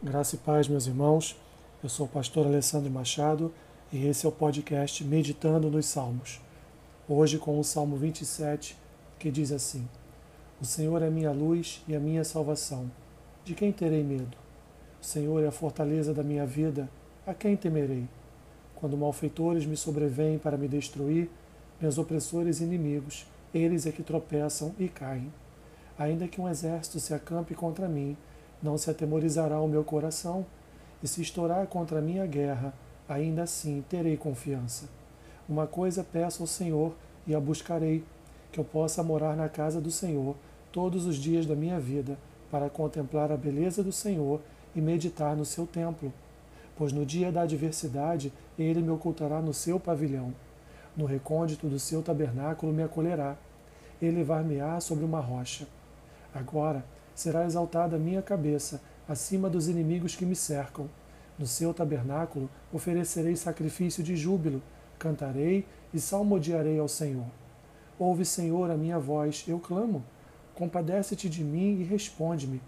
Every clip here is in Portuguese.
Graça e paz, meus irmãos. Eu sou o pastor Alessandro Machado e esse é o podcast Meditando nos Salmos. Hoje com o Salmo 27, que diz assim: O Senhor é minha luz e a minha salvação. De quem terei medo? O Senhor é a fortaleza da minha vida. A quem temerei? Quando malfeitores me sobrevêm para me destruir, meus opressores e inimigos, eles é que tropeçam e caem. Ainda que um exército se acampe contra mim, não se atemorizará o meu coração, e se estourar contra mim a guerra, ainda assim terei confiança. Uma coisa peço ao Senhor e a buscarei, que eu possa morar na casa do Senhor todos os dias da minha vida, para contemplar a beleza do Senhor e meditar no seu templo. Pois no dia da adversidade ele me ocultará no seu pavilhão. No recôndito do seu tabernáculo me acolherá. Ele levar-me-á sobre uma rocha. Agora, será exaltada a minha cabeça acima dos inimigos que me cercam. No seu tabernáculo oferecerei sacrifício de júbilo, cantarei e salmodiarei ao Senhor. Ouve, Senhor, a minha voz, eu clamo. Compadece-te de mim e responde-me.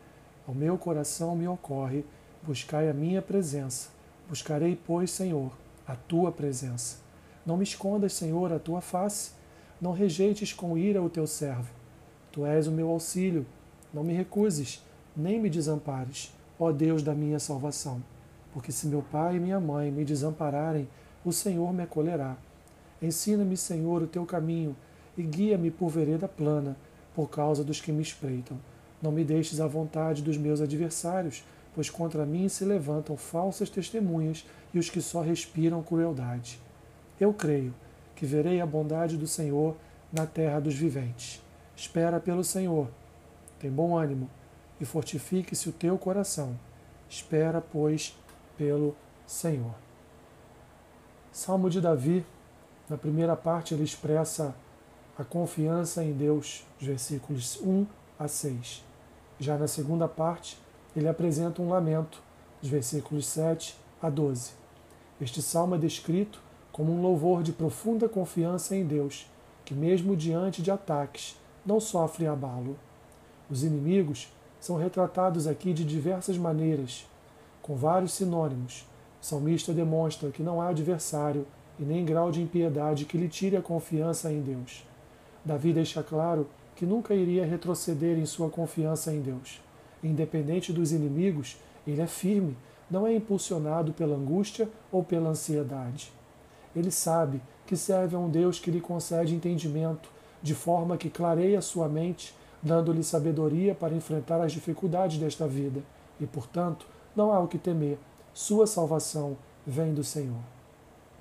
Ao meu coração me ocorre, buscai a minha presença. Buscarei, pois, Senhor, a tua presença. Não me escondas, Senhor, a tua face. Não rejeites com ira o teu servo. Tu és o meu auxílio não me recuses, nem me desampares, ó Deus da minha salvação. Porque se meu pai e minha mãe me desampararem, o Senhor me acolherá. Ensina-me, Senhor, o teu caminho e guia-me por vereda plana, por causa dos que me espreitam. Não me deixes à vontade dos meus adversários, pois contra mim se levantam falsas testemunhas e os que só respiram crueldade. Eu creio que verei a bondade do Senhor na terra dos viventes. Espera pelo Senhor tem bom ânimo e fortifique-se o teu coração. Espera, pois, pelo Senhor. Salmo de Davi, na primeira parte, ele expressa a confiança em Deus, os versículos 1 a 6. Já na segunda parte, ele apresenta um lamento, os versículos 7 a 12. Este salmo é descrito como um louvor de profunda confiança em Deus, que, mesmo diante de ataques, não sofre abalo. Os inimigos são retratados aqui de diversas maneiras, com vários sinônimos. O salmista demonstra que não há adversário e nem grau de impiedade que lhe tire a confiança em Deus. Davi deixa claro que nunca iria retroceder em sua confiança em Deus. Independente dos inimigos, ele é firme, não é impulsionado pela angústia ou pela ansiedade. Ele sabe que serve a um Deus que lhe concede entendimento, de forma que clareia sua mente dando-lhe sabedoria para enfrentar as dificuldades desta vida, e, portanto, não há o que temer. Sua salvação vem do Senhor.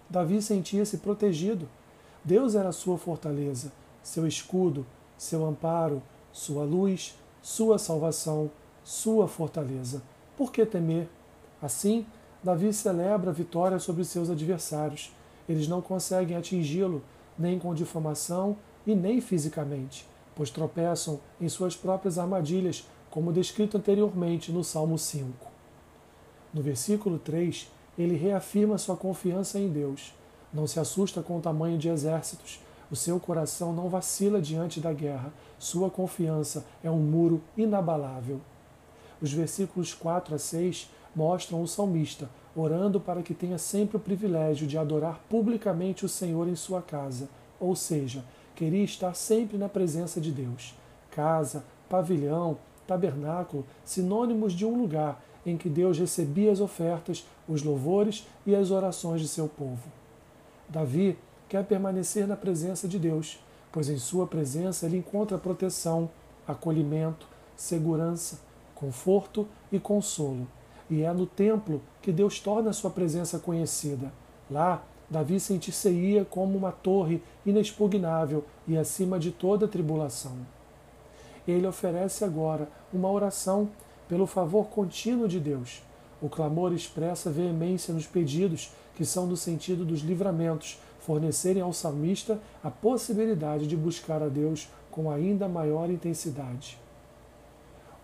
Davi sentia-se protegido. Deus era sua fortaleza, seu escudo, seu amparo, sua luz, sua salvação, sua fortaleza. Por que temer? Assim, Davi celebra a vitória sobre seus adversários. Eles não conseguem atingi-lo, nem com difamação e nem fisicamente pois tropeçam em suas próprias armadilhas, como descrito anteriormente no Salmo 5. No versículo 3, ele reafirma sua confiança em Deus. Não se assusta com o tamanho de exércitos, o seu coração não vacila diante da guerra, sua confiança é um muro inabalável. Os versículos 4 a 6 mostram o salmista orando para que tenha sempre o privilégio de adorar publicamente o Senhor em sua casa, ou seja, queria estar sempre na presença de Deus. Casa, pavilhão, tabernáculo, sinônimos de um lugar em que Deus recebia as ofertas, os louvores e as orações de seu povo. Davi quer permanecer na presença de Deus, pois em sua presença ele encontra proteção, acolhimento, segurança, conforto e consolo. E é no templo que Deus torna sua presença conhecida. Lá Davi sentir-se-ia como uma torre inexpugnável e acima de toda tribulação. Ele oferece agora uma oração pelo favor contínuo de Deus. O clamor expressa veemência nos pedidos, que são do sentido dos livramentos, fornecerem ao salmista a possibilidade de buscar a Deus com ainda maior intensidade.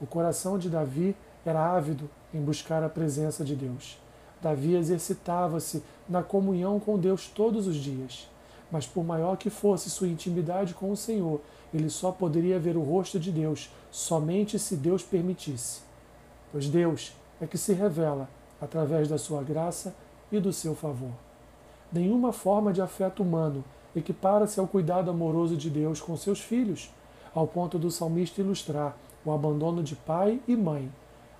O coração de Davi era ávido em buscar a presença de Deus. Davi exercitava-se na comunhão com Deus todos os dias. Mas por maior que fosse sua intimidade com o Senhor, ele só poderia ver o rosto de Deus somente se Deus permitisse. Pois Deus é que se revela através da sua graça e do seu favor. Nenhuma forma de afeto humano equipara-se ao cuidado amoroso de Deus com seus filhos, ao ponto do salmista ilustrar o abandono de pai e mãe.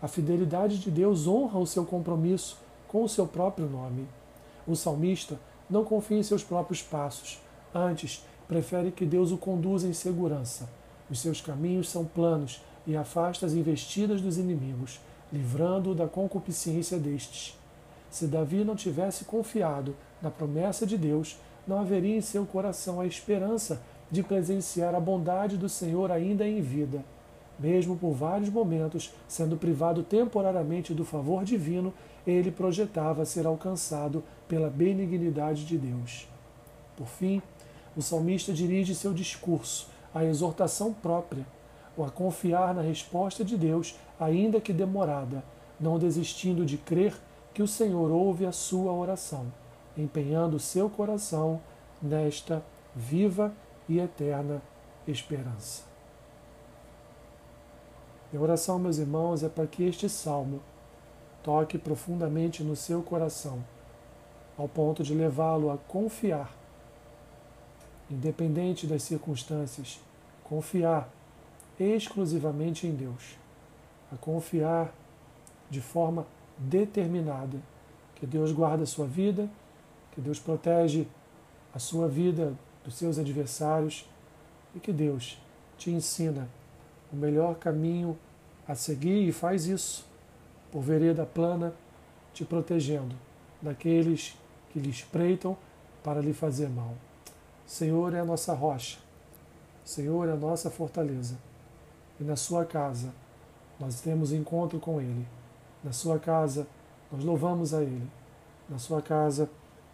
A fidelidade de Deus honra o seu compromisso com o seu próprio nome. O salmista não confia em seus próprios passos, antes prefere que Deus o conduza em segurança. Os seus caminhos são planos e afasta as investidas dos inimigos, livrando-o da concupiscência destes. Se Davi não tivesse confiado na promessa de Deus, não haveria em seu coração a esperança de presenciar a bondade do Senhor ainda em vida. Mesmo por vários momentos, sendo privado temporariamente do favor divino, ele projetava ser alcançado pela benignidade de Deus. Por fim, o salmista dirige seu discurso à exortação própria, ou a confiar na resposta de Deus, ainda que demorada, não desistindo de crer que o Senhor ouve a sua oração, empenhando seu coração nesta viva e eterna esperança. Minha oração, meus irmãos, é para que este salmo toque profundamente no seu coração, ao ponto de levá-lo a confiar, independente das circunstâncias, confiar exclusivamente em Deus, a confiar de forma determinada que Deus guarda a sua vida, que Deus protege a sua vida dos seus adversários e que Deus te ensina o melhor caminho a seguir e faz isso por vereda plana, te protegendo daqueles que lhe espreitam para lhe fazer mal. Senhor é a nossa rocha, Senhor é a nossa fortaleza e na sua casa nós temos encontro com Ele. Na sua casa nós louvamos a Ele. Na sua casa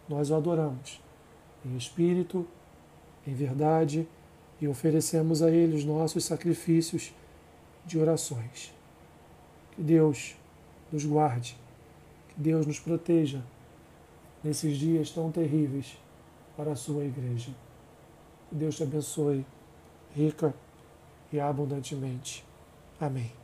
nós o adoramos em espírito, em verdade e oferecemos a Ele os nossos sacrifícios de orações. Que Deus nos guarde, que Deus nos proteja nesses dias tão terríveis para a sua igreja. Que Deus te abençoe rica e abundantemente. Amém.